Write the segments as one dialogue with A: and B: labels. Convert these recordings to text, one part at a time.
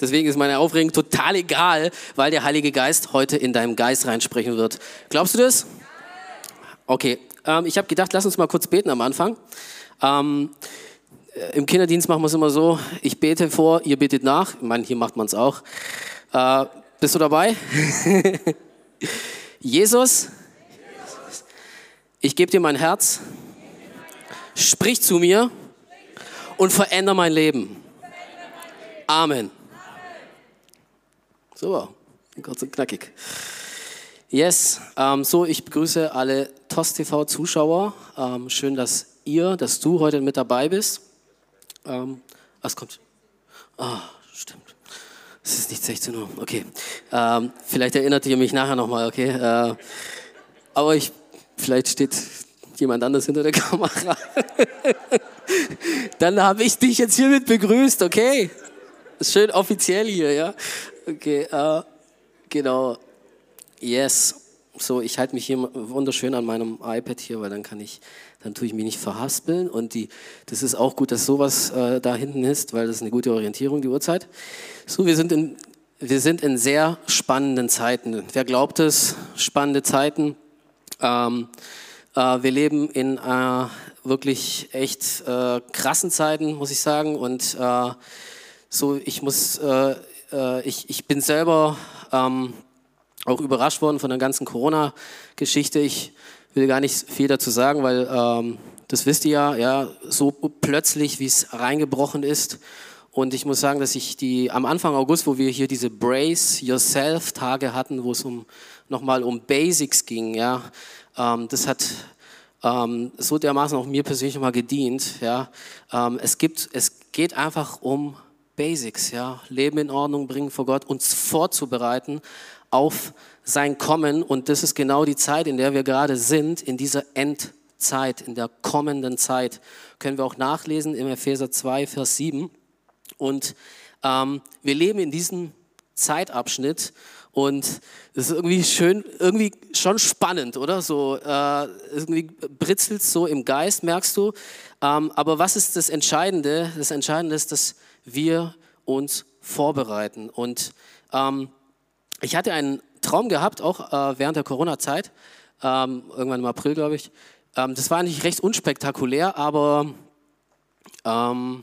A: Deswegen ist meine Aufregung total egal, weil der Heilige Geist heute in deinem Geist reinsprechen wird. Glaubst du das? Okay, ähm, ich habe gedacht, lass uns mal kurz beten am Anfang. Ähm, äh, Im Kinderdienst machen wir es immer so, ich bete vor, ihr betet nach. Ich meine, hier macht man es auch. Äh, bist du dabei? Jesus, ich gebe dir mein Herz, sprich zu mir und verändere mein Leben. Amen. Super, kurz und knackig. Yes, ähm, so ich begrüße alle TOS TV Zuschauer. Ähm, schön, dass ihr, dass du heute mit dabei bist. Ähm, was kommt? Ah, stimmt. Es ist nicht 16 Uhr. Okay. Ähm, vielleicht erinnert ihr mich nachher nochmal, okay? Äh, aber ich, vielleicht steht jemand anders hinter der Kamera. Dann habe ich dich jetzt hiermit begrüßt, okay? Schön offiziell hier, ja? Okay, äh, genau. Yes. So, ich halte mich hier wunderschön an meinem iPad hier, weil dann kann ich, dann tue ich mich nicht verhaspeln. Und die, das ist auch gut, dass sowas äh, da hinten ist, weil das ist eine gute Orientierung, die Uhrzeit. So, wir sind in, wir sind in sehr spannenden Zeiten. Wer glaubt es? Spannende Zeiten. Ähm, äh, wir leben in äh, wirklich echt äh, krassen Zeiten, muss ich sagen. Und äh, so, ich muss, äh, äh, ich, ich bin selber ähm, auch überrascht worden von der ganzen Corona-Geschichte. Ich will gar nicht viel dazu sagen, weil ähm, das wisst ihr ja, ja, so plötzlich, wie es reingebrochen ist. Und ich muss sagen, dass ich die am Anfang August, wo wir hier diese Brace Yourself Tage hatten, wo es um nochmal um Basics ging, ja, ähm, das hat ähm, so dermaßen auch mir persönlich mal gedient. Ja, ähm, es gibt, es geht einfach um Basics, ja, Leben in Ordnung bringen vor Gott, uns vorzubereiten auf sein Kommen. Und das ist genau die Zeit, in der wir gerade sind, in dieser Endzeit, in der kommenden Zeit. Können wir auch nachlesen im Epheser 2, Vers 7. Und ähm, wir leben in diesem Zeitabschnitt und es ist irgendwie schön, irgendwie schon spannend, oder? So äh, irgendwie britzelt so im Geist, merkst du. Ähm, aber was ist das Entscheidende? Das Entscheidende ist, dass wir uns vorbereiten. Und ähm, ich hatte einen Traum gehabt, auch äh, während der Corona-Zeit, ähm, irgendwann im April, glaube ich. Ähm, das war eigentlich recht unspektakulär, aber, ähm,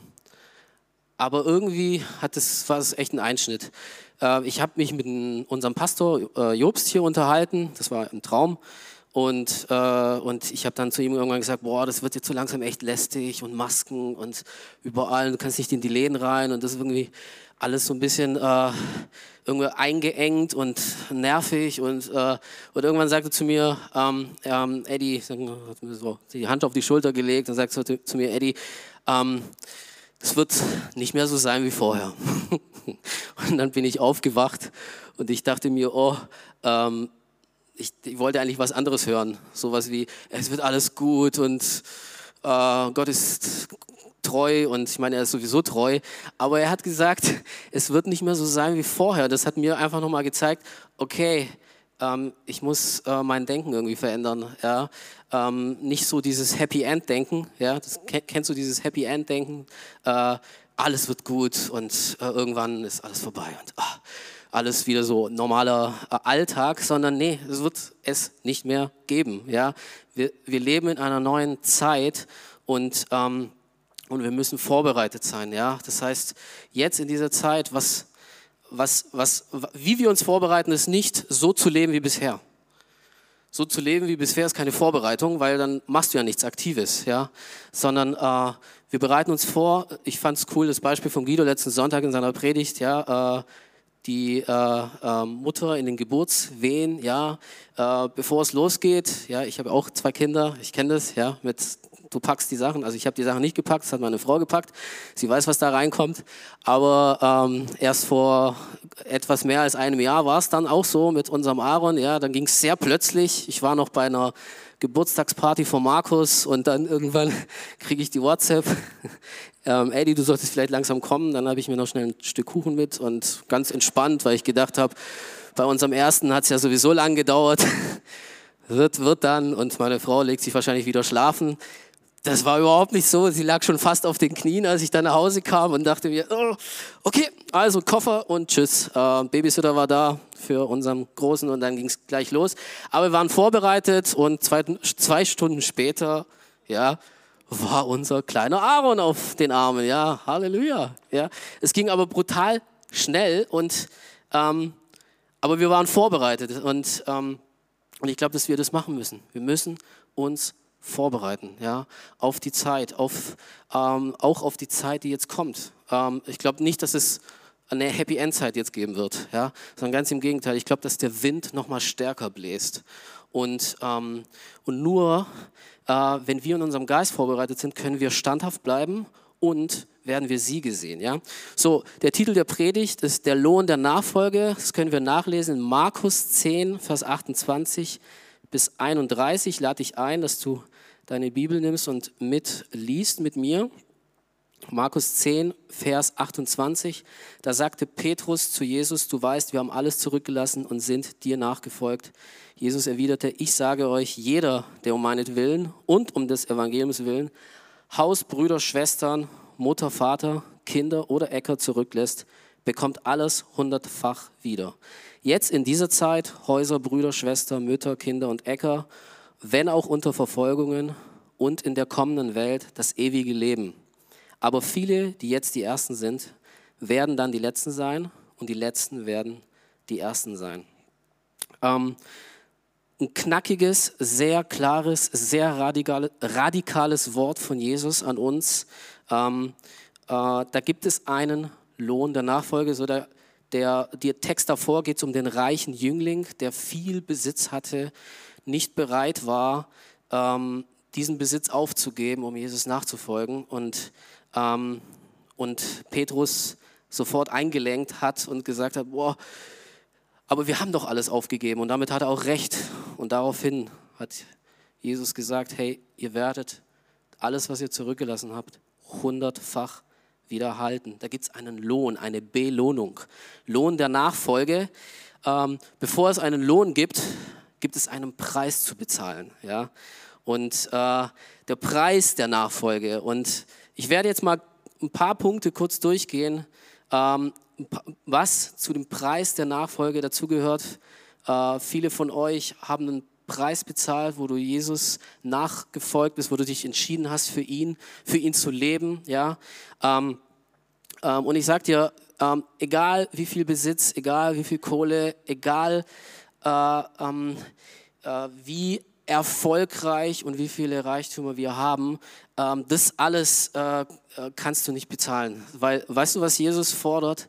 A: aber irgendwie hat das, war es echt ein Einschnitt. Äh, ich habe mich mit unserem Pastor äh, Jobst hier unterhalten, das war ein Traum. Und, äh, und ich habe dann zu ihm irgendwann gesagt, boah, das wird jetzt so langsam echt lästig und Masken und überall, du kannst nicht in die Läden rein und das ist irgendwie alles so ein bisschen äh, irgendwie eingeengt und nervig und, äh, und irgendwann sagte zu mir, ähm, ähm, Eddie, hat mir so die Hand auf die Schulter gelegt und sagte zu, zu mir, Eddie, ähm, es wird nicht mehr so sein wie vorher. und dann bin ich aufgewacht und ich dachte mir, oh, ähm, ich, ich, wollte eigentlich was anderes hören. Sowas wie, es wird alles gut und äh, Gott ist treu und ich meine, er ist sowieso treu. Aber er hat gesagt, es wird nicht mehr so sein wie vorher. Das hat mir einfach nochmal gezeigt, okay, ähm, ich muss äh, mein Denken irgendwie verändern. Ja? Ähm, nicht so dieses Happy End Denken. Ja? Kennst du dieses Happy End Denken? Äh, alles wird gut und äh, irgendwann ist alles vorbei und ah, alles wieder so normaler äh, Alltag, sondern nee, es wird es nicht mehr geben. Ja? Wir, wir leben in einer neuen Zeit und, ähm, und wir müssen vorbereitet sein. Ja? Das heißt, jetzt in dieser Zeit, was, was, was, wie wir uns vorbereiten, ist nicht so zu leben wie bisher. So zu leben wie bisher ist keine Vorbereitung, weil dann machst du ja nichts Aktives, ja, sondern äh, wir bereiten uns vor. Ich fand es cool, das Beispiel von Guido letzten Sonntag in seiner Predigt, ja, äh, die äh, äh, Mutter in den Geburtswehen, ja, äh, bevor es losgeht, ja, ich habe auch zwei Kinder, ich kenne das, ja, mit du packst die Sachen. Also ich habe die Sachen nicht gepackt, das hat meine Frau gepackt. Sie weiß, was da reinkommt. Aber ähm, erst vor etwas mehr als einem Jahr war es dann auch so mit unserem Aaron. Ja, dann ging es sehr plötzlich. Ich war noch bei einer Geburtstagsparty von Markus und dann irgendwann kriege ich die WhatsApp. Ähm, Eddie, du solltest vielleicht langsam kommen. Dann habe ich mir noch schnell ein Stück Kuchen mit und ganz entspannt, weil ich gedacht habe, bei unserem ersten hat es ja sowieso lang gedauert. wird, wird dann und meine Frau legt sich wahrscheinlich wieder schlafen das war überhaupt nicht so. Sie lag schon fast auf den Knien, als ich dann nach Hause kam und dachte mir, oh, okay, also Koffer und tschüss. Äh, Babysitter war da für unseren Großen und dann ging es gleich los. Aber wir waren vorbereitet und zwei, zwei Stunden später, ja, war unser kleiner Aaron auf den Armen. Ja, Halleluja. Ja, es ging aber brutal schnell und ähm, aber wir waren vorbereitet und ähm, und ich glaube, dass wir das machen müssen. Wir müssen uns vorbereiten, ja, auf die Zeit, auf, ähm, auch auf die Zeit, die jetzt kommt. Ähm, ich glaube nicht, dass es eine Happy End Zeit jetzt geben wird, ja, sondern ganz im Gegenteil. Ich glaube, dass der Wind noch mal stärker bläst und ähm, und nur äh, wenn wir in unserem Geist vorbereitet sind, können wir standhaft bleiben und werden wir Siege sehen. Ja? So, der Titel der Predigt ist der Lohn der Nachfolge. Das können wir nachlesen in Markus 10, Vers 28 bis 31. Lade dich ein, dass du deine Bibel nimmst und mitliest mit mir. Markus 10, Vers 28, da sagte Petrus zu Jesus, du weißt, wir haben alles zurückgelassen und sind dir nachgefolgt. Jesus erwiderte, ich sage euch, jeder, der um meinetwillen und um des Evangeliums willen Haus, Brüder, Schwestern, Mutter, Vater, Kinder oder Äcker zurücklässt, bekommt alles hundertfach wieder. Jetzt in dieser Zeit Häuser, Brüder, Schwestern, Mütter, Kinder und Äcker, wenn auch unter Verfolgungen und in der kommenden Welt das ewige Leben. Aber viele, die jetzt die Ersten sind, werden dann die Letzten sein und die Letzten werden die Ersten sein. Ähm, ein knackiges, sehr klares, sehr radikale, radikales Wort von Jesus an uns. Ähm, äh, da gibt es einen Lohn der Nachfolge. So der, der, der Text davor geht es um den reichen Jüngling, der viel Besitz hatte, nicht bereit war, ähm, diesen Besitz aufzugeben, um Jesus nachzufolgen. Und, ähm, und Petrus sofort eingelenkt hat und gesagt hat, boah, aber wir haben doch alles aufgegeben und damit hat er auch recht. Und daraufhin hat Jesus gesagt, hey, ihr werdet alles, was ihr zurückgelassen habt, hundertfach wieder halten. Da gibt es einen Lohn, eine Belohnung. Lohn der Nachfolge. Ähm, bevor es einen Lohn gibt, gibt es einen Preis zu bezahlen. Ja? Und äh, der Preis der Nachfolge. Und ich werde jetzt mal ein paar Punkte kurz durchgehen, ähm, was zu dem Preis der Nachfolge dazugehört. Äh, viele von euch haben einen Preis bezahlt, wo du Jesus nachgefolgt bist, wo du dich entschieden hast für ihn, für ihn zu leben. Ja? Ähm, ähm, und ich sage dir, ähm, egal wie viel Besitz, egal wie viel Kohle, egal äh, ähm, äh, wie erfolgreich und wie viele Reichtümer wir haben, ähm, das alles äh, äh, kannst du nicht bezahlen. Weil, weißt du, was Jesus fordert?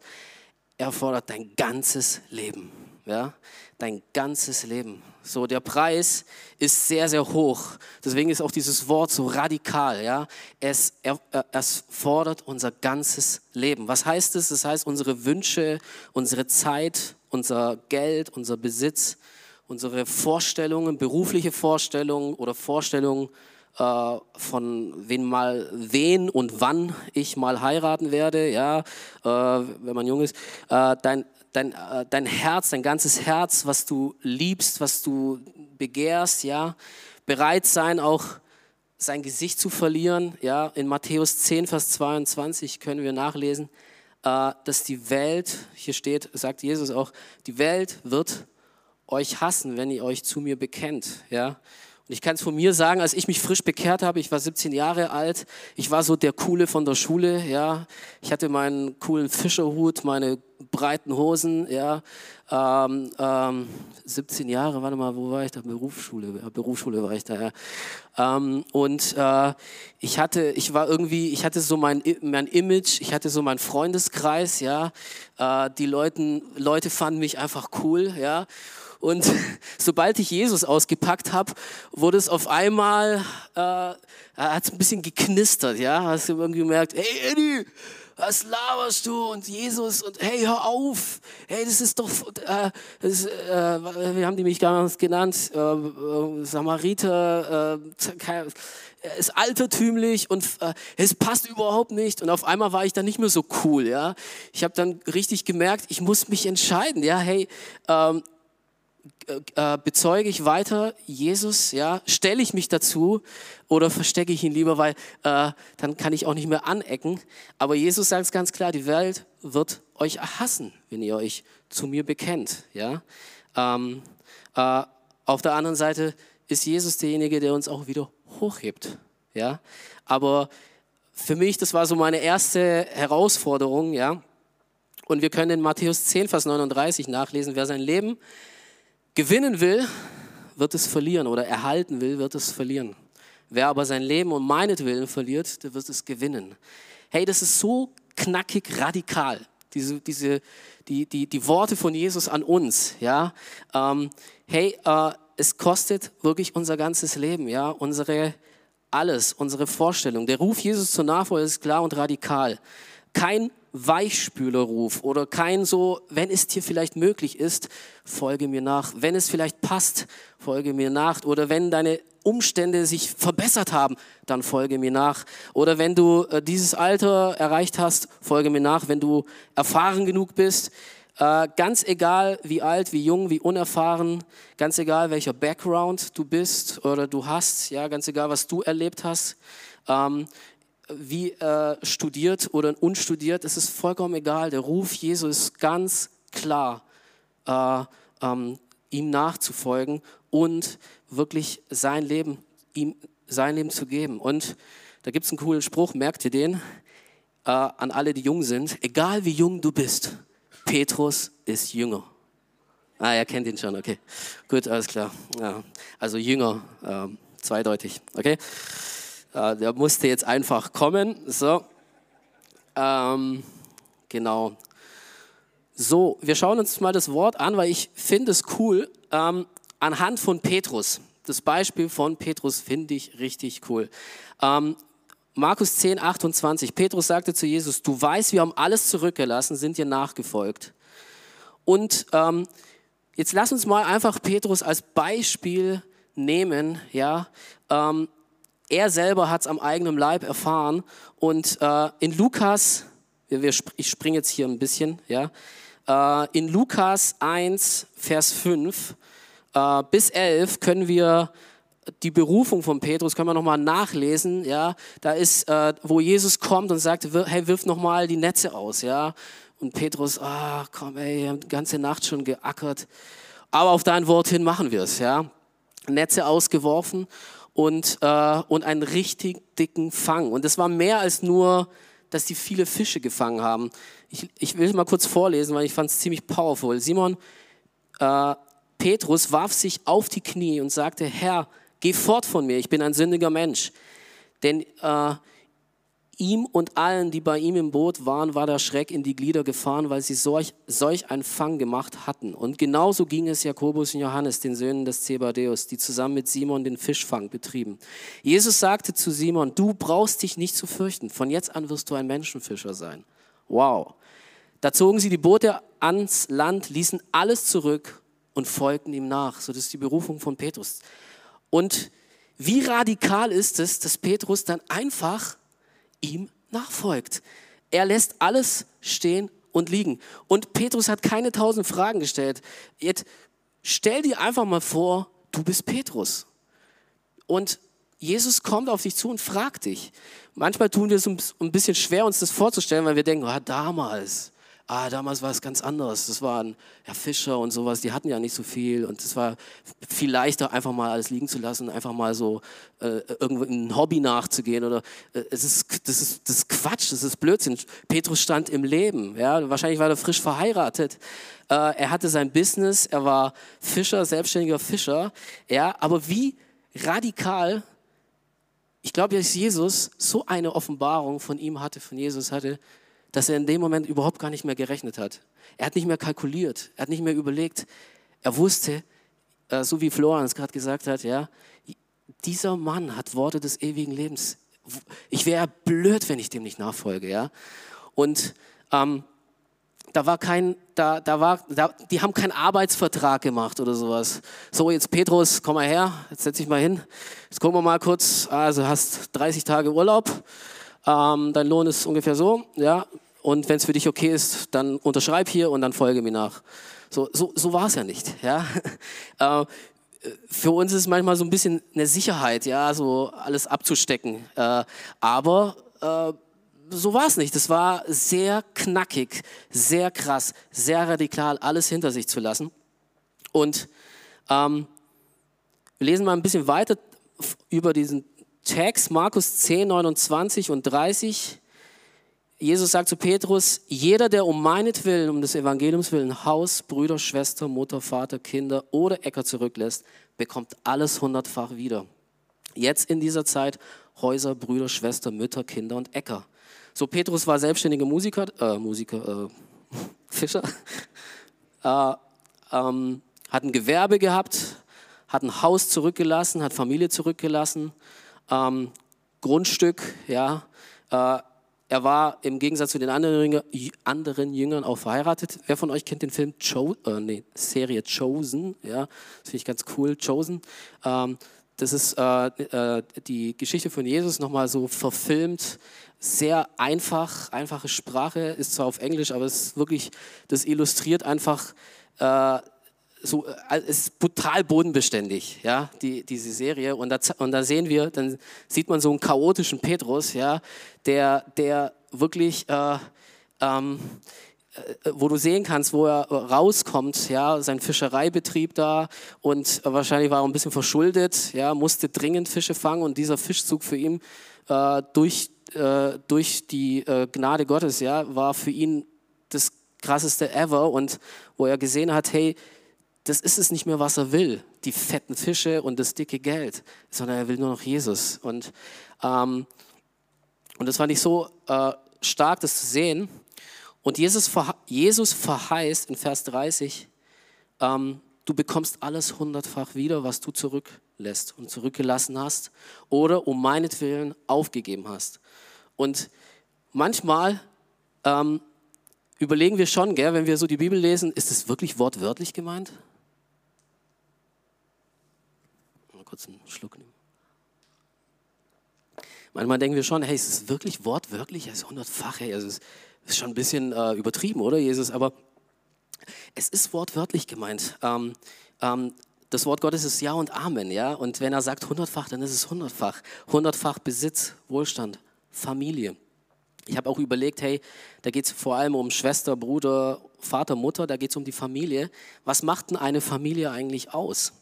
A: Er fordert dein ganzes Leben. Ja? Dein ganzes Leben. So, der Preis ist sehr, sehr hoch. Deswegen ist auch dieses Wort so radikal. Ja? Es, er, es fordert unser ganzes Leben. Was heißt es? Das heißt, unsere Wünsche, unsere Zeit, unser Geld, unser Besitz, unsere Vorstellungen, berufliche Vorstellungen oder Vorstellungen äh, von wen mal wen und wann ich mal heiraten werde, ja, äh, wenn man jung ist, äh, dein, dein, äh, dein Herz, dein ganzes Herz, was du liebst, was du begehrst, ja, bereit sein auch sein Gesicht zu verlieren, ja, in Matthäus 10, Vers 22 können wir nachlesen, äh, dass die Welt, hier steht, sagt Jesus auch, die Welt wird euch hassen, wenn ihr euch zu mir bekennt. Ja? Und ich kann es von mir sagen, als ich mich frisch bekehrt habe, ich war 17 Jahre alt, ich war so der Coole von der Schule, ja. Ich hatte meinen coolen Fischerhut, meine breiten Hosen, ja. Ähm, ähm, 17 Jahre, warte mal, wo war ich da? Berufsschule, ja, Berufsschule war ich da, ja. Ähm, und äh, ich hatte, ich war irgendwie, ich hatte so mein, mein Image, ich hatte so meinen Freundeskreis, ja. Äh, die Leuten, Leute fanden mich einfach cool, ja. Und sobald ich Jesus ausgepackt habe, wurde es auf einmal, äh, hat es ein bisschen geknistert, ja. Hast du irgendwie gemerkt, hey Eddie, was laberst du? Und Jesus und hey, hör auf, hey, das ist doch, äh, das, äh, wie haben die mich damals genannt, äh, äh Samariter, äh, ist altertümlich und äh, es passt überhaupt nicht. Und auf einmal war ich dann nicht mehr so cool, ja. Ich habe dann richtig gemerkt, ich muss mich entscheiden, ja, hey, ähm, äh, bezeuge ich weiter Jesus, ja, stelle ich mich dazu oder verstecke ich ihn lieber, weil äh, dann kann ich auch nicht mehr anecken. Aber Jesus sagt es ganz klar, die Welt wird euch hassen, wenn ihr euch zu mir bekennt, ja. Ähm, äh, auf der anderen Seite ist Jesus derjenige, der uns auch wieder hochhebt, ja. Aber für mich, das war so meine erste Herausforderung, ja. Und wir können in Matthäus 10, Vers 39 nachlesen, wer sein Leben gewinnen will, wird es verlieren oder erhalten will, wird es verlieren. Wer aber sein Leben um meinetwillen verliert, der wird es gewinnen. Hey, das ist so knackig radikal. Diese, diese, die, die, die Worte von Jesus an uns, ja. Ähm, hey, äh, es kostet wirklich unser ganzes Leben, ja, unsere alles, unsere Vorstellung. Der Ruf Jesus zur Nachfolge ist klar und radikal. Kein Weichspülerruf oder kein so, wenn es dir vielleicht möglich ist, folge mir nach. Wenn es vielleicht passt, folge mir nach. Oder wenn deine Umstände sich verbessert haben, dann folge mir nach. Oder wenn du äh, dieses Alter erreicht hast, folge mir nach. Wenn du erfahren genug bist, äh, ganz egal wie alt, wie jung, wie unerfahren, ganz egal welcher Background du bist oder du hast, ja, ganz egal was du erlebt hast. Ähm, wie äh, studiert oder unstudiert, es ist vollkommen egal. Der Ruf Jesu ist ganz klar, äh, ähm, ihm nachzufolgen und wirklich sein Leben, ihm sein Leben zu geben. Und da gibt es einen coolen Spruch, merkt ihr den? Äh, an alle, die jung sind. Egal wie jung du bist, Petrus ist jünger. Ah, ihr kennt ihn schon, okay. Gut, alles klar. Ja, also jünger, ähm, zweideutig, okay. Äh, der musste jetzt einfach kommen. So. Ähm, genau. So, wir schauen uns mal das Wort an, weil ich finde es cool. Ähm, anhand von Petrus. Das Beispiel von Petrus finde ich richtig cool. Ähm, Markus 10, 28. Petrus sagte zu Jesus, du weißt, wir haben alles zurückgelassen, sind dir nachgefolgt. Und ähm, jetzt lass uns mal einfach Petrus als Beispiel nehmen, ja, ähm, er selber hat es am eigenen Leib erfahren. Und äh, in Lukas, wir, wir, ich springe jetzt hier ein bisschen, ja, äh, in Lukas 1, Vers 5 äh, bis 11 können wir die Berufung von Petrus können wir nochmal nachlesen, ja, da ist, äh, wo Jesus kommt und sagt, hey, wirf nochmal die Netze aus, ja, und Petrus, ah, komm, ey, wir haben die ganze Nacht schon geackert, aber auf dein Wort hin machen wir es, ja, Netze ausgeworfen und, äh, und einen richtig dicken Fang. Und das war mehr als nur, dass die viele Fische gefangen haben. Ich, ich will mal kurz vorlesen, weil ich fand es ziemlich powerful. Simon äh, Petrus warf sich auf die Knie und sagte, Herr, geh fort von mir, ich bin ein sündiger Mensch. Denn äh, Ihm und allen, die bei ihm im Boot waren, war der Schreck in die Glieder gefahren, weil sie solch, solch einen Fang gemacht hatten. Und genauso ging es Jakobus und Johannes, den Söhnen des Zebadeus, die zusammen mit Simon den Fischfang betrieben. Jesus sagte zu Simon, du brauchst dich nicht zu fürchten, von jetzt an wirst du ein Menschenfischer sein. Wow. Da zogen sie die Boote ans Land, ließen alles zurück und folgten ihm nach. So das ist die Berufung von Petrus. Und wie radikal ist es, dass Petrus dann einfach ihm nachfolgt. Er lässt alles stehen und liegen. Und Petrus hat keine tausend Fragen gestellt. Jetzt stell dir einfach mal vor, du bist Petrus. Und Jesus kommt auf dich zu und fragt dich. Manchmal tun wir es ein bisschen schwer, uns das vorzustellen, weil wir denken, ah, damals, ah, damals war es ganz anders. Das waren ja, Fischer und sowas, die hatten ja nicht so viel und es war viel leichter, einfach mal alles liegen zu lassen, einfach mal so äh, irgendwo in ein Hobby nachzugehen oder äh, es ist, das ist, das ist Quatsch, das ist Blödsinn. Petrus stand im Leben, ja, wahrscheinlich war er frisch verheiratet. Äh, er hatte sein Business, er war Fischer, selbstständiger Fischer, ja, aber wie radikal ich glaube, dass Jesus so eine Offenbarung von ihm hatte, von Jesus hatte, dass er in dem Moment überhaupt gar nicht mehr gerechnet hat. Er hat nicht mehr kalkuliert, er hat nicht mehr überlegt. Er wusste, äh, so wie Florence gerade gesagt hat, ja, dieser Mann hat Worte des ewigen Lebens. Ich wäre blöd, wenn ich dem nicht nachfolge, ja. Und ähm, da war kein, da, da war, da, die haben keinen Arbeitsvertrag gemacht oder sowas. So, jetzt Petrus, komm mal her, jetzt setz dich mal hin. Jetzt gucken wir mal kurz, also hast 30 Tage Urlaub, ähm, dein Lohn ist ungefähr so, ja, und wenn es für dich okay ist, dann unterschreib hier und dann folge mir nach. So, so, so war es ja nicht. Ja? Äh, für uns ist es manchmal so ein bisschen eine Sicherheit, ja, so alles abzustecken. Äh, aber äh, so war es nicht. Es war sehr knackig, sehr krass, sehr radikal, alles hinter sich zu lassen. Und ähm, wir lesen mal ein bisschen weiter über diesen Text, Markus 10, 29 und 30. Jesus sagt zu Petrus, jeder, der um meinetwillen, um des Evangeliums willen, Haus, Brüder, Schwester, Mutter, Vater, Kinder oder Äcker zurücklässt, bekommt alles hundertfach wieder. Jetzt in dieser Zeit Häuser, Brüder, Schwester, Mütter, Kinder und Äcker. So, Petrus war selbstständiger Musiker, äh, Musiker, äh, Fischer, äh, ähm, hat ein Gewerbe gehabt, hat ein Haus zurückgelassen, hat Familie zurückgelassen, ähm, Grundstück, ja, äh, er war im Gegensatz zu den anderen, anderen Jüngern auch verheiratet. Wer von euch kennt den Film Cho äh, nee, Serie Chosen? Ja, das finde ich ganz cool. Chosen. Ähm, das ist äh, äh, die Geschichte von Jesus nochmal so verfilmt. Sehr einfach, einfache Sprache, ist zwar auf Englisch, aber es ist wirklich, das illustriert einfach äh, so, äh, ist brutal bodenbeständig, ja, die, diese Serie. Und da, und da sehen wir, dann sieht man so einen chaotischen Petrus, ja, der, der wirklich, äh, ähm, äh, wo du sehen kannst, wo er rauskommt, ja, sein Fischereibetrieb da und wahrscheinlich war er ein bisschen verschuldet, ja, musste dringend Fische fangen und dieser Fischzug für ihn äh, durch, äh, durch die äh, Gnade Gottes, ja, war für ihn das krasseste ever und wo er gesehen hat, hey, das ist es nicht mehr, was er will, die fetten Fische und das dicke Geld, sondern er will nur noch Jesus. Und, ähm, und das fand ich so äh, stark, das zu sehen. Und Jesus, Jesus verheißt in Vers 30, ähm, du bekommst alles hundertfach wieder, was du zurücklässt und zurückgelassen hast oder um meinetwillen aufgegeben hast. Und manchmal ähm, überlegen wir schon, gell, wenn wir so die Bibel lesen, ist es wirklich wortwörtlich gemeint? Kurz einen Schluck nehmen. Manchmal denken wir schon, hey, ist es wirklich wortwörtlich? Es ist hundertfach, hey, also es ist schon ein bisschen äh, übertrieben, oder Jesus? Aber es ist wortwörtlich gemeint. Ähm, ähm, das Wort Gottes ist Ja und Amen, ja. Und wenn er sagt hundertfach, dann ist es hundertfach. Hundertfach Besitz, Wohlstand, Familie. Ich habe auch überlegt, hey, da geht es vor allem um Schwester, Bruder, Vater, Mutter, da geht es um die Familie. Was macht denn eine Familie eigentlich aus?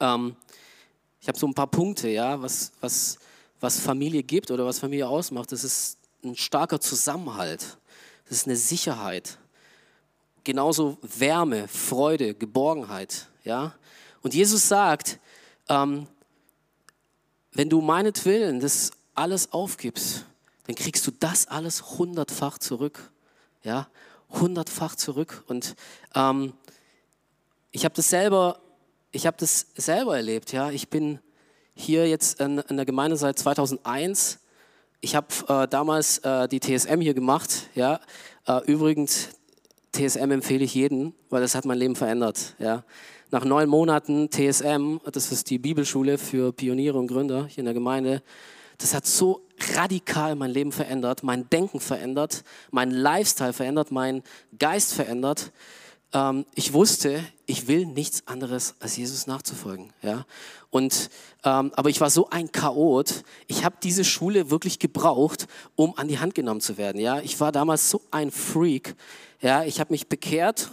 A: Ähm, ich habe so ein paar Punkte, ja, was, was, was Familie gibt oder was Familie ausmacht. Das ist ein starker Zusammenhalt. Das ist eine Sicherheit. Genauso Wärme, Freude, Geborgenheit. Ja? Und Jesus sagt, ähm, wenn du meinetwillen das alles aufgibst, dann kriegst du das alles hundertfach zurück. Ja, hundertfach zurück. Und ähm, ich habe das selber ich habe das selber erlebt. Ja, ich bin hier jetzt in, in der Gemeinde seit 2001. Ich habe äh, damals äh, die TSM hier gemacht. Ja, äh, übrigens TSM empfehle ich jedem, weil das hat mein Leben verändert. Ja. Nach neun Monaten TSM, das ist die Bibelschule für Pioniere und Gründer hier in der Gemeinde, das hat so radikal mein Leben verändert, mein Denken verändert, mein Lifestyle verändert, mein Geist verändert ähm, ich wusste, ich will nichts anderes als Jesus nachzufolgen. Ja? Und, ähm, aber ich war so ein Chaot, ich habe diese Schule wirklich gebraucht, um an die Hand genommen zu werden. Ja? Ich war damals so ein Freak. Ja? Ich habe mich bekehrt,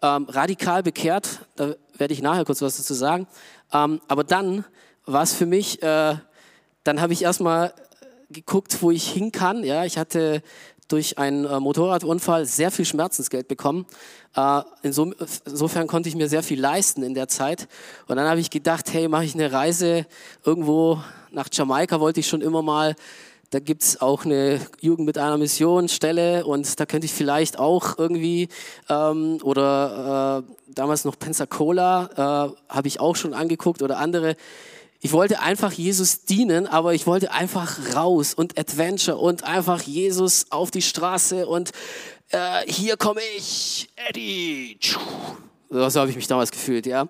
A: ähm, radikal bekehrt, da werde ich nachher kurz was dazu sagen. Ähm, aber dann war es für mich, äh, dann habe ich erstmal geguckt, wo ich hin kann. Ja, ich hatte durch einen äh, Motorradunfall sehr viel Schmerzensgeld bekommen. Äh, insofern konnte ich mir sehr viel leisten in der Zeit. Und dann habe ich gedacht, hey, mache ich eine Reise irgendwo nach Jamaika, wollte ich schon immer mal. Da gibt es auch eine Jugend mit einer Mission Stelle und da könnte ich vielleicht auch irgendwie, ähm, oder äh, damals noch Pensacola, äh, habe ich auch schon angeguckt oder andere ich wollte einfach Jesus dienen, aber ich wollte einfach raus und Adventure und einfach Jesus auf die Straße und äh, hier komme ich, Eddie. So habe ich mich damals gefühlt, ja.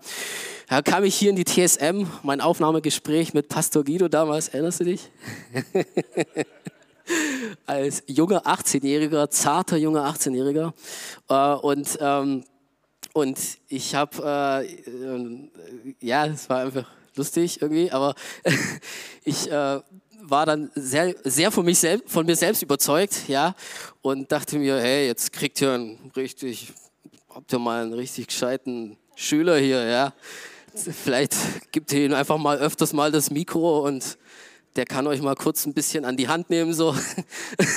A: Da kam ich hier in die TSM, mein Aufnahmegespräch mit Pastor Guido damals, erinnerst du dich? als junger 18-Jähriger, zarter junger 18-Jähriger. Äh, und, ähm, und ich habe, äh, ja, es war einfach lustig irgendwie, aber ich äh, war dann sehr, sehr von, mich selbst, von mir selbst überzeugt, ja, und dachte mir, hey, jetzt kriegt ihr einen richtig, habt ihr mal einen richtig gescheiten Schüler hier, ja. Vielleicht gibt ihr ihm einfach mal öfters mal das Mikro und der kann euch mal kurz ein bisschen an die Hand nehmen, so.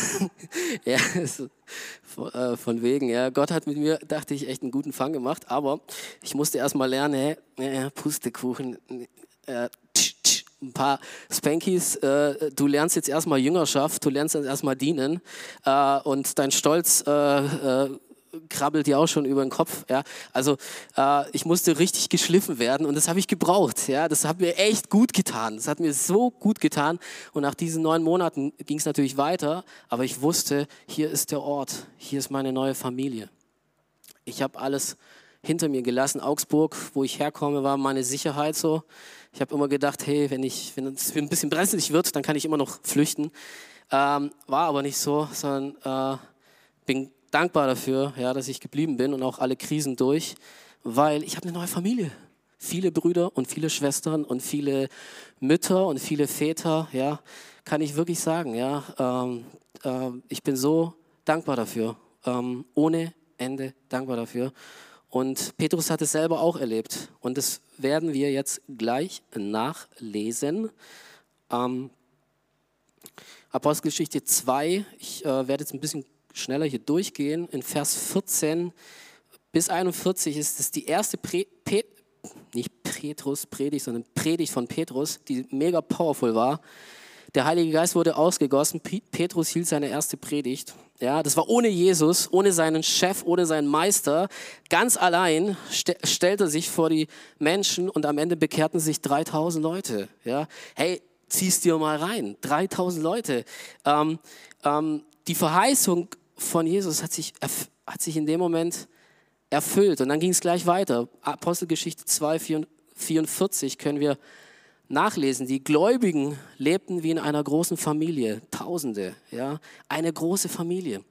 A: ja, äh, von wegen, ja. Gott hat mit mir, dachte ich, echt einen guten Fang gemacht, aber ich musste erst mal lernen, hey, Pustekuchen, äh, ein paar Spankies, äh, du lernst jetzt erstmal Jüngerschaft, du lernst jetzt erstmal dienen äh, und dein Stolz äh, äh, krabbelt dir auch schon über den Kopf. Ja? Also äh, ich musste richtig geschliffen werden und das habe ich gebraucht. Ja? Das hat mir echt gut getan. Das hat mir so gut getan. Und nach diesen neun Monaten ging es natürlich weiter, aber ich wusste, hier ist der Ort, hier ist meine neue Familie. Ich habe alles hinter mir gelassen. Augsburg, wo ich herkomme, war meine Sicherheit so. Ich habe immer gedacht, hey, wenn ich, wenn es ein bisschen brenzlig wird, dann kann ich immer noch flüchten. Ähm, war aber nicht so, sondern äh, bin dankbar dafür, ja, dass ich geblieben bin und auch alle Krisen durch, weil ich habe eine neue Familie. Viele Brüder und viele Schwestern und viele Mütter und viele Väter, ja, kann ich wirklich sagen, ja. Ähm, äh, ich bin so dankbar dafür, ähm, ohne Ende dankbar dafür. Und Petrus hat es selber auch erlebt. Und das werden wir jetzt gleich nachlesen. Ähm, Apostelgeschichte 2, ich äh, werde jetzt ein bisschen schneller hier durchgehen. In Vers 14 bis 41 ist es die erste Pre Pe nicht Petrus Predigt, sondern Predigt von Petrus, die mega powerful war. Der Heilige Geist wurde ausgegossen. Petrus hielt seine erste Predigt. Ja, das war ohne Jesus, ohne seinen Chef, ohne seinen Meister. Ganz allein st stellte sich vor die Menschen und am Ende bekehrten sich 3000 Leute. Ja, hey, ziehst dir mal rein. 3000 Leute. Ähm, ähm, die Verheißung von Jesus hat sich, hat sich in dem Moment erfüllt. Und dann ging es gleich weiter. Apostelgeschichte 2, 44 können wir nachlesen. Die Gläubigen lebten wie in einer großen Familie, Tausende, ja, eine große Familie.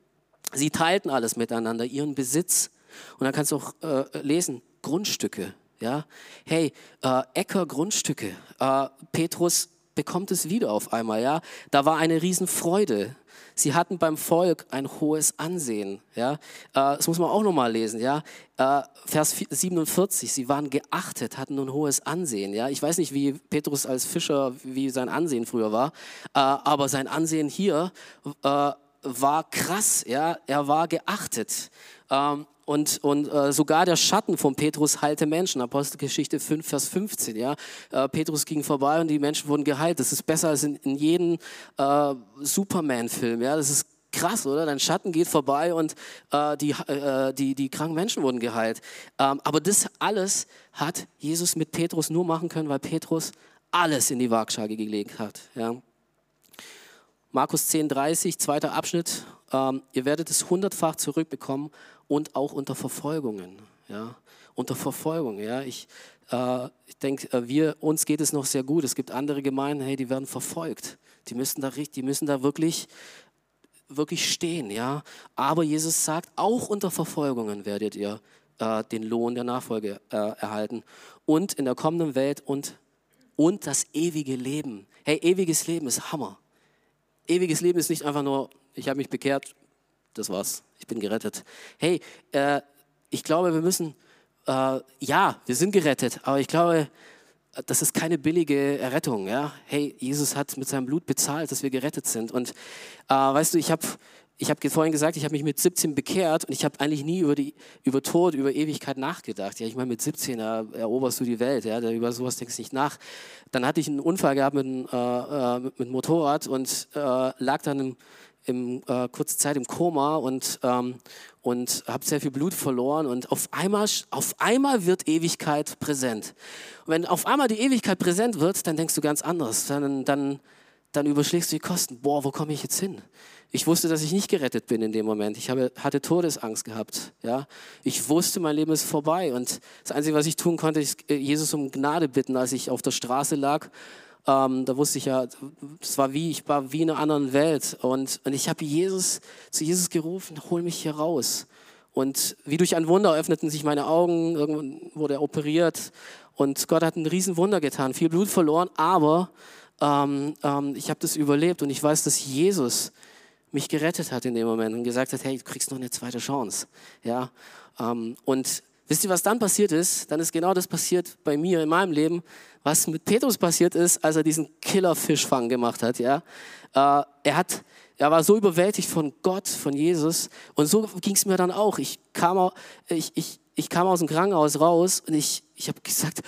A: Sie teilten alles miteinander, ihren Besitz. Und dann kannst du auch äh, lesen, Grundstücke, ja. Hey, äh, Äcker, Grundstücke. Äh, Petrus bekommt es wieder auf einmal, ja. Da war eine Riesenfreude. Sie hatten beim Volk ein hohes Ansehen. Ja? Äh, das muss man auch nochmal lesen. Ja? Äh, Vers 47, sie waren geachtet, hatten ein hohes Ansehen. Ja? Ich weiß nicht, wie Petrus als Fischer, wie sein Ansehen früher war, äh, aber sein Ansehen hier war krass. Ja? Er war geachtet. Und, und äh, sogar der Schatten von Petrus heilte Menschen. Apostelgeschichte 5, Vers 15. Ja? Äh, Petrus ging vorbei und die Menschen wurden geheilt. Das ist besser als in, in jedem äh, Superman-Film. Ja? Das ist krass, oder? Dein Schatten geht vorbei und äh, die, äh, die, die kranken Menschen wurden geheilt. Ähm, aber das alles hat Jesus mit Petrus nur machen können, weil Petrus alles in die Waagschale gelegt hat. Ja? Markus 10, 30, zweiter Abschnitt. Ähm, ihr werdet es hundertfach zurückbekommen und auch unter Verfolgungen. Ja? Unter Verfolgung. Ja? Ich, äh, ich denke, äh, wir, uns geht es noch sehr gut. Es gibt andere Gemeinden, hey, die werden verfolgt. Die müssen da, die müssen da wirklich, wirklich stehen. Ja? Aber Jesus sagt, auch unter Verfolgungen werdet ihr äh, den Lohn der Nachfolge äh, erhalten. Und in der kommenden Welt und, und das ewige Leben. Hey, ewiges Leben ist Hammer. Ewiges Leben ist nicht einfach nur, ich habe mich bekehrt, das war's, ich bin gerettet. Hey, äh, ich glaube, wir müssen, äh, ja, wir sind gerettet, aber ich glaube, das ist keine billige Errettung. Ja? Hey, Jesus hat mit seinem Blut bezahlt, dass wir gerettet sind. Und äh, weißt du, ich habe ich hab vorhin gesagt, ich habe mich mit 17 bekehrt und ich habe eigentlich nie über, die, über Tod, über Ewigkeit nachgedacht. Ja, ich meine, mit 17 ja, eroberst du die Welt, ja, über sowas denkst du nicht nach. Dann hatte ich einen Unfall gehabt mit, äh, äh, mit, mit Motorrad und äh, lag dann im, im, äh, kurze Zeit im Koma und, ähm, und habe sehr viel Blut verloren und auf einmal, auf einmal wird Ewigkeit präsent. Und wenn auf einmal die Ewigkeit präsent wird, dann denkst du ganz anders. Dann, dann, dann überschlägst du die Kosten. Boah, wo komme ich jetzt hin? Ich wusste, dass ich nicht gerettet bin in dem Moment. Ich habe, hatte Todesangst gehabt. Ja? Ich wusste, mein Leben ist vorbei. Und das Einzige, was ich tun konnte, ist Jesus um Gnade bitten, als ich auf der Straße lag ähm, da wusste ich ja, es war wie, ich war wie in einer anderen Welt. Und, und ich habe Jesus, zu Jesus gerufen, hol mich hier raus. Und wie durch ein Wunder öffneten sich meine Augen, irgendwann wurde er operiert und Gott hat ein Riesenwunder getan, viel Blut verloren, aber ähm, ähm, ich habe das überlebt und ich weiß, dass Jesus mich gerettet hat in dem Moment und gesagt hat, hey, du kriegst noch eine zweite Chance. Ja, ähm, und wisst ihr, was dann passiert ist? Dann ist genau das passiert bei mir in meinem Leben, was mit Petrus passiert ist, als er diesen Killerfischfang gemacht hat. Ja, äh, er hat er war so überwältigt von Gott, von Jesus. Und so ging es mir dann auch. Ich kam, ich, ich, ich kam aus dem Krankenhaus raus und ich, ich habe gesagt,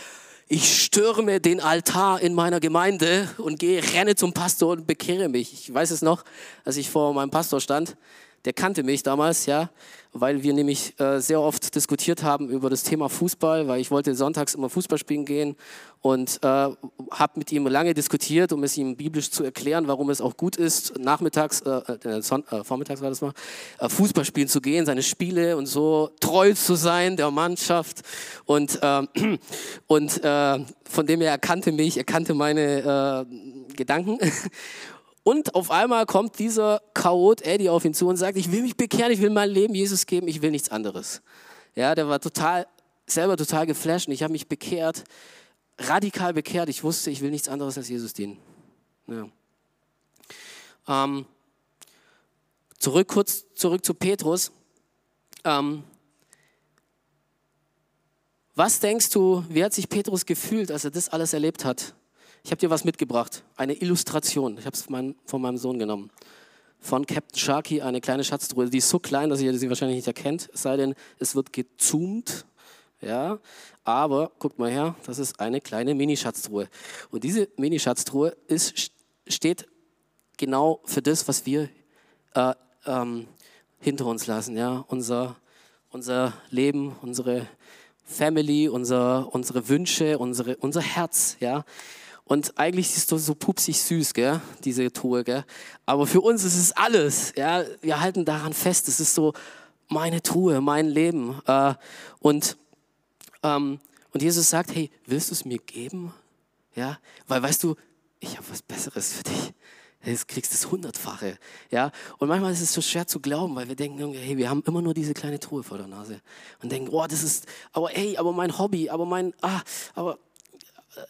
A: ich stürme den Altar in meiner Gemeinde und gehe, renne zum Pastor und bekehre mich. Ich weiß es noch, als ich vor meinem Pastor stand der kannte mich damals, ja, weil wir nämlich äh, sehr oft diskutiert haben über das Thema Fußball, weil ich wollte sonntags immer Fußball spielen gehen und äh, habe mit ihm lange diskutiert, um es ihm biblisch zu erklären, warum es auch gut ist, nachmittags, äh, äh, äh vormittags war das mal, äh, Fußball spielen zu gehen, seine Spiele und so treu zu sein der Mannschaft. Und, ähm, und äh, von dem er erkannte mich, er kannte meine Gedanken Und auf einmal kommt dieser Chaot Eddie auf ihn zu und sagt, ich will mich bekehren, ich will mein Leben Jesus geben, ich will nichts anderes. Ja, der war total, selber total geflasht und ich habe mich bekehrt, radikal bekehrt. Ich wusste, ich will nichts anderes als Jesus dienen. Ja. Ähm, zurück, kurz zurück zu Petrus. Ähm, was denkst du, wie hat sich Petrus gefühlt, als er das alles erlebt hat? Ich habe dir was mitgebracht, eine Illustration. Ich habe es von, von meinem Sohn genommen. Von Captain Sharky, eine kleine Schatztruhe. Die ist so klein, dass ihr sie wahrscheinlich nicht erkennt, es sei denn, es wird gezoomt. Ja, aber guckt mal her, das ist eine kleine Mini-Schatztruhe. Und diese Mini-Schatztruhe ist, steht genau für das, was wir äh, ähm, hinter uns lassen. Ja, unser, unser Leben, unsere Family, unser, unsere Wünsche, unsere, unser Herz. Ja, und eigentlich ist das so pupsig süß, gell, diese Truhe, gell. Aber für uns ist es alles, ja. Wir halten daran fest. Es ist so meine Truhe, mein Leben. Äh, und, ähm, und Jesus sagt, hey, willst du es mir geben? Ja, weil weißt du, ich habe was Besseres für dich. Jetzt kriegst du das Hundertfache. Ja? Und manchmal ist es so schwer zu glauben, weil wir denken, hey, wir haben immer nur diese kleine Truhe vor der Nase. Und denken, oh, das ist, aber hey, aber mein Hobby, aber mein, ah, aber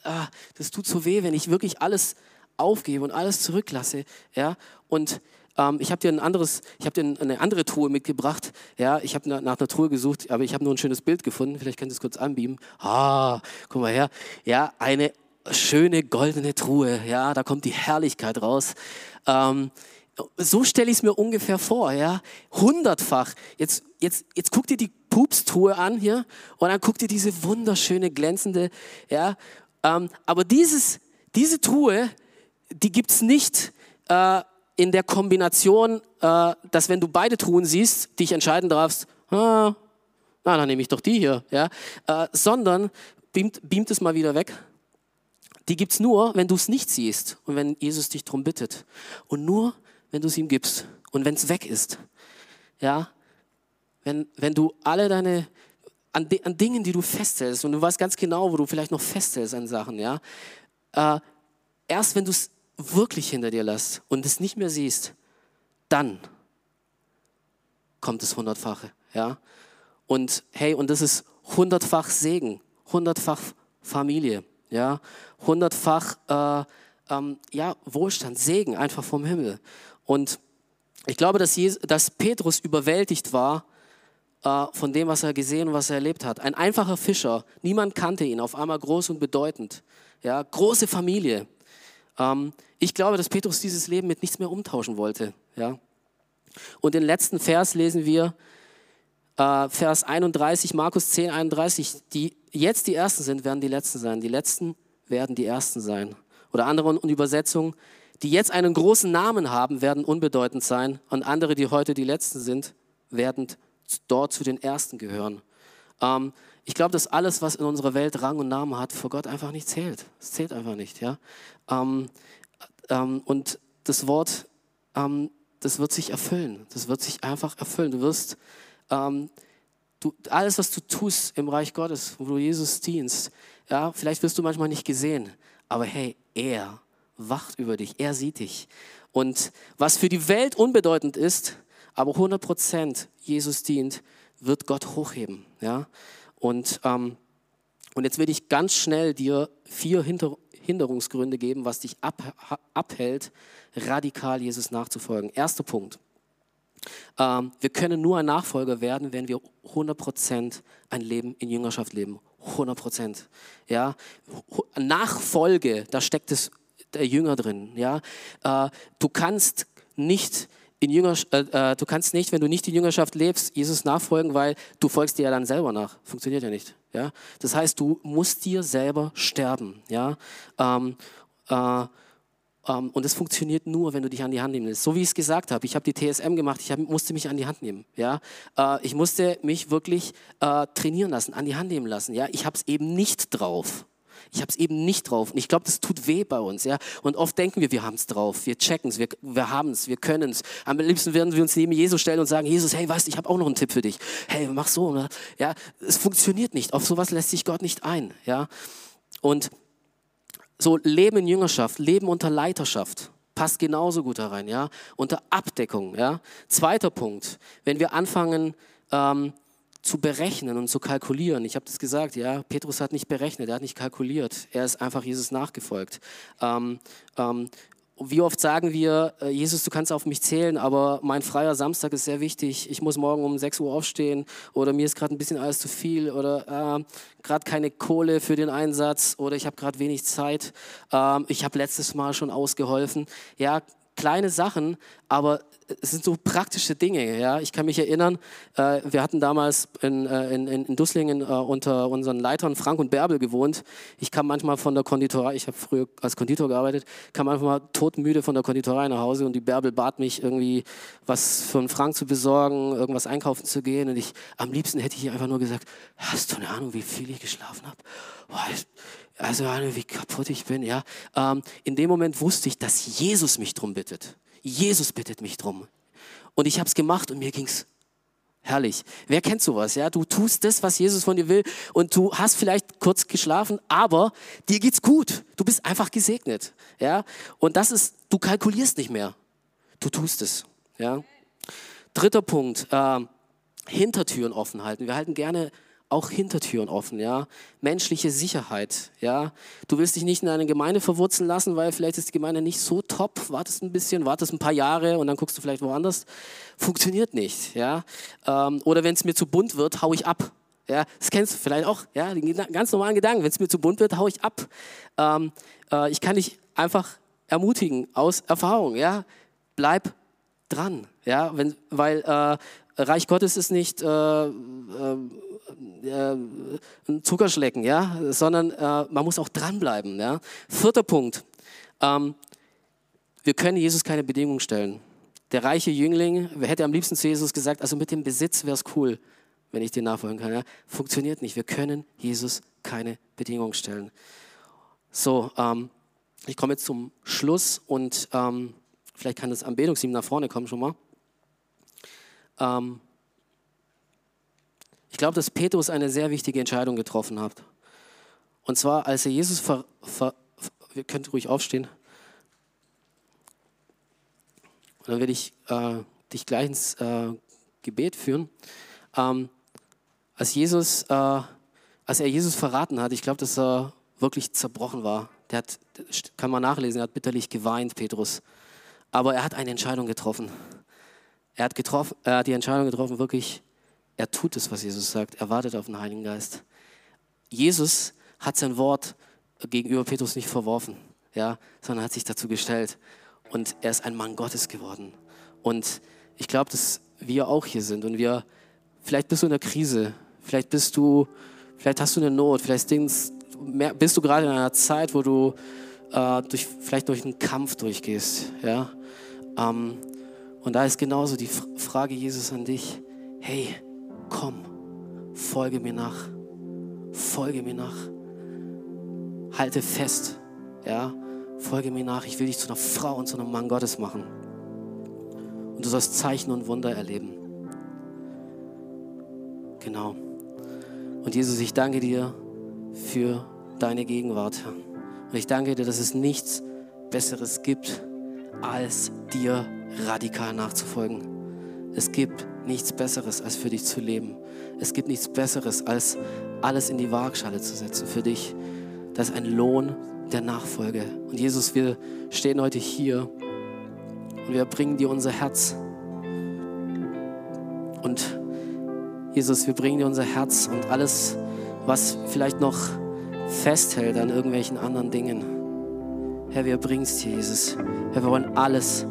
A: ah, das tut so weh, wenn ich wirklich alles aufgebe und alles zurücklasse. Ja? Und ähm, ich habe dir ein anderes, ich habe dir eine andere Truhe mitgebracht. Ja, ich habe nach einer Truhe gesucht, aber ich habe nur ein schönes Bild gefunden. Vielleicht könnt ihr es kurz anbieben. Ah, guck mal her. Ja, eine schöne goldene Truhe. Ja, da kommt die Herrlichkeit raus. Ähm, so stelle ich es mir ungefähr vor, ja. Hundertfach. Jetzt, jetzt, jetzt guck dir die Pupstruhe an hier und dann guck dir diese wunderschöne, glänzende, ja. Ähm, aber dieses, diese Truhe, die gibt es nicht äh, in der Kombination, äh, dass wenn du beide Truhen siehst, dich entscheiden darfst, ah, na, dann nehme ich doch die hier, ja, äh, sondern beamt, beamt es mal wieder weg. Die gibt es nur, wenn du es nicht siehst und wenn Jesus dich darum bittet. Und nur, wenn du es ihm gibst und wenn es weg ist. Ja, wenn, wenn du alle deine an, an Dingen, die du festhältst und du weißt ganz genau, wo du vielleicht noch festhältst an Sachen, ja. Äh, erst wenn du es wirklich hinter dir lässt und es nicht mehr siehst, dann kommt das hundertfache, ja. Und hey, und das ist hundertfach Segen, hundertfach Familie, ja, hundertfach äh, ähm, ja, Wohlstand, Segen einfach vom Himmel. Und ich glaube, dass, Jesus, dass Petrus überwältigt war äh, von dem, was er gesehen und was er erlebt hat. Ein einfacher Fischer, niemand kannte ihn, auf einmal groß und bedeutend. Ja, große Familie. Ähm, ich glaube, dass Petrus dieses Leben mit nichts mehr umtauschen wollte. Ja. Und den letzten Vers lesen wir, äh, Vers 31, Markus 10, 31. Die jetzt die Ersten sind, werden die Letzten sein. Die Letzten werden die Ersten sein. Oder andere Übersetzungen, die jetzt einen großen Namen haben, werden unbedeutend sein. Und andere, die heute die Letzten sind, werden dort zu den Ersten gehören. Ähm, ich glaube, dass alles, was in unserer Welt Rang und Namen hat, vor Gott einfach nicht zählt. Es zählt einfach nicht. Ja? Ähm, ähm, und das Wort, ähm, das wird sich erfüllen. Das wird sich einfach erfüllen. Du wirst, ähm, du, alles, was du tust im Reich Gottes, wo du Jesus dienst, ja, vielleicht wirst du manchmal nicht gesehen, Aber hey, er wacht über dich, er sieht dich. Und was für die Welt unbedeutend ist, aber 100% Jesus dient, wird Gott hochheben. Ja? Und, ähm, und jetzt will ich ganz schnell dir vier Hinter Hinderungsgründe geben, was dich ab abhält, radikal Jesus nachzufolgen. Erster Punkt. Ähm, wir können nur ein Nachfolger werden, wenn wir 100% ein Leben in Jüngerschaft leben. 100%. Ja? Nachfolge, da steckt es der Jünger drin. Ja? Äh, du kannst nicht in Jünger, äh, äh, du kannst nicht, wenn du nicht in Jüngerschaft lebst, Jesus nachfolgen, weil du folgst dir ja dann selber nach. Funktioniert ja nicht. Ja? Das heißt, du musst dir selber sterben. Ja? Ähm, äh, ähm, und es funktioniert nur, wenn du dich an die Hand nehmen willst. So wie ich es gesagt habe, ich habe die TSM gemacht, ich hab, musste mich an die Hand nehmen. Ja? Äh, ich musste mich wirklich äh, trainieren lassen, an die Hand nehmen lassen. Ja? Ich habe es eben nicht drauf. Ich habe es eben nicht drauf. Und ich glaube, das tut weh bei uns. Ja? Und oft denken wir, wir haben es drauf. Wir checken es, wir, wir haben es, wir können es. Am liebsten werden wir uns neben Jesus stellen und sagen, Jesus, hey, weißt du, ich habe auch noch einen Tipp für dich. Hey, mach so. Ne? Ja, es funktioniert nicht. Auf sowas lässt sich Gott nicht ein. Ja? Und so Leben in Jüngerschaft, Leben unter Leiterschaft passt genauso gut da rein, ja, unter Abdeckung, ja. Zweiter Punkt, wenn wir anfangen, ähm, zu berechnen und zu kalkulieren. Ich habe das gesagt, ja, Petrus hat nicht berechnet, er hat nicht kalkuliert, er ist einfach Jesus nachgefolgt. Ähm, ähm, wie oft sagen wir, äh, Jesus, du kannst auf mich zählen, aber mein freier Samstag ist sehr wichtig. Ich muss morgen um 6 Uhr aufstehen oder mir ist gerade ein bisschen alles zu viel oder äh, gerade keine Kohle für den Einsatz oder ich habe gerade wenig Zeit. Äh, ich habe letztes Mal schon ausgeholfen. Ja, kleine Sachen, aber es sind so praktische Dinge. Ja? Ich kann mich erinnern, äh, wir hatten damals in, äh, in, in Dusslingen äh, unter unseren Leitern Frank und Bärbel gewohnt. Ich kam manchmal von der Konditorei, ich habe früher als Konditor gearbeitet, kam manchmal todmüde von der Konditorei nach Hause und die Bärbel bat mich irgendwie was einen Frank zu besorgen, irgendwas einkaufen zu gehen und ich, am liebsten hätte ich einfach nur gesagt, hast du eine Ahnung, wie viel ich geschlafen habe? Also wie kaputt ich bin, ja. Ähm, in dem Moment wusste ich, dass Jesus mich drum bittet. Jesus bittet mich drum. Und ich habe es gemacht und mir ging's herrlich. Wer kennt sowas? Ja, du tust das, was Jesus von dir will, und du hast vielleicht kurz geschlafen, aber dir geht's gut. Du bist einfach gesegnet. Ja, und das ist, du kalkulierst nicht mehr. Du tust es. Ja. Dritter Punkt: äh, Hintertüren offen halten. Wir halten gerne auch Hintertüren offen, ja. Menschliche Sicherheit, ja. Du willst dich nicht in eine Gemeinde verwurzeln lassen, weil vielleicht ist die Gemeinde nicht so top. Wartest ein bisschen, wartest ein paar Jahre und dann guckst du vielleicht woanders. Funktioniert nicht, ja. Ähm, oder wenn es mir zu bunt wird, hau ich ab. Ja, das kennst du vielleicht auch, ja, den ganz normalen Gedanken. Wenn es mir zu bunt wird, hau ich ab. Ähm, äh, ich kann dich einfach ermutigen aus Erfahrung, ja. Bleib dran, ja, wenn, weil äh, Reich Gottes ist nicht äh, äh, äh, ein Zuckerschlecken, ja, sondern äh, man muss auch dranbleiben. Ja. Vierter Punkt. Ähm, wir können Jesus keine Bedingungen stellen. Der reiche Jüngling hätte am liebsten zu Jesus gesagt, also mit dem Besitz wäre es cool, wenn ich dir nachfolgen kann. Ja. Funktioniert nicht. Wir können Jesus keine Bedingungen stellen. So, ähm, ich komme jetzt zum Schluss und ähm, vielleicht kann das Anbetungsteam nach vorne kommen schon mal. Ähm, ich glaube, dass Petrus eine sehr wichtige Entscheidung getroffen hat. Und zwar, als er Jesus ver, ver, ihr könnt ruhig aufstehen. Und dann werde ich äh, dich gleich ins äh, Gebet führen. Ähm, als Jesus, äh, als er Jesus verraten hat, ich glaube, dass er wirklich zerbrochen war. Der hat, kann man nachlesen, er hat bitterlich geweint, Petrus. Aber er hat eine Entscheidung getroffen. Er hat, getroffen, er hat die Entscheidung getroffen, wirklich er tut es, was Jesus sagt. Er wartet auf den Heiligen Geist. Jesus hat sein Wort gegenüber Petrus nicht verworfen, ja, sondern hat sich dazu gestellt. Und er ist ein Mann Gottes geworden. Und ich glaube, dass wir auch hier sind und wir, vielleicht bist du in der Krise, vielleicht bist du, vielleicht hast du eine Not, vielleicht bist du gerade in einer Zeit, wo du äh, durch, vielleicht durch einen Kampf durchgehst, ja. Ähm, und da ist genauso die Frage Jesus an dich, hey, komm, folge mir nach, folge mir nach, halte fest, ja, folge mir nach, ich will dich zu einer Frau und zu einem Mann Gottes machen. Und du sollst Zeichen und Wunder erleben. Genau. Und Jesus, ich danke dir für deine Gegenwart. Und ich danke dir, dass es nichts Besseres gibt, als dir radikal nachzufolgen. Es gibt nichts Besseres, als für dich zu leben. Es gibt nichts Besseres, als alles in die Waagschale zu setzen für dich. Das ist ein Lohn der Nachfolge. Und Jesus, wir stehen heute hier und wir bringen dir unser Herz. Und Jesus, wir bringen dir unser Herz und alles, was vielleicht noch festhält an irgendwelchen anderen Dingen. Herr, wir bringen es dir, Jesus. Herr, wir wollen alles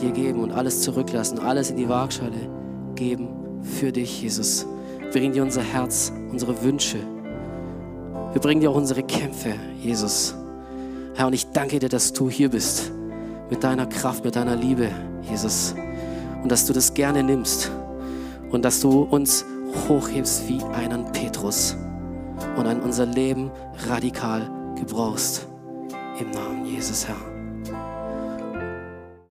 A: dir geben und alles zurücklassen, alles in die Waagschale geben für dich, Jesus. Wir bringen dir unser Herz, unsere Wünsche. Wir bringen dir auch unsere Kämpfe, Jesus. Herr, und ich danke dir, dass du hier bist. Mit deiner Kraft, mit deiner Liebe, Jesus. Und dass du das gerne nimmst. Und dass du uns hochhebst wie einen Petrus. Und an unser Leben radikal gebrauchst. Im Namen Jesus, Herr.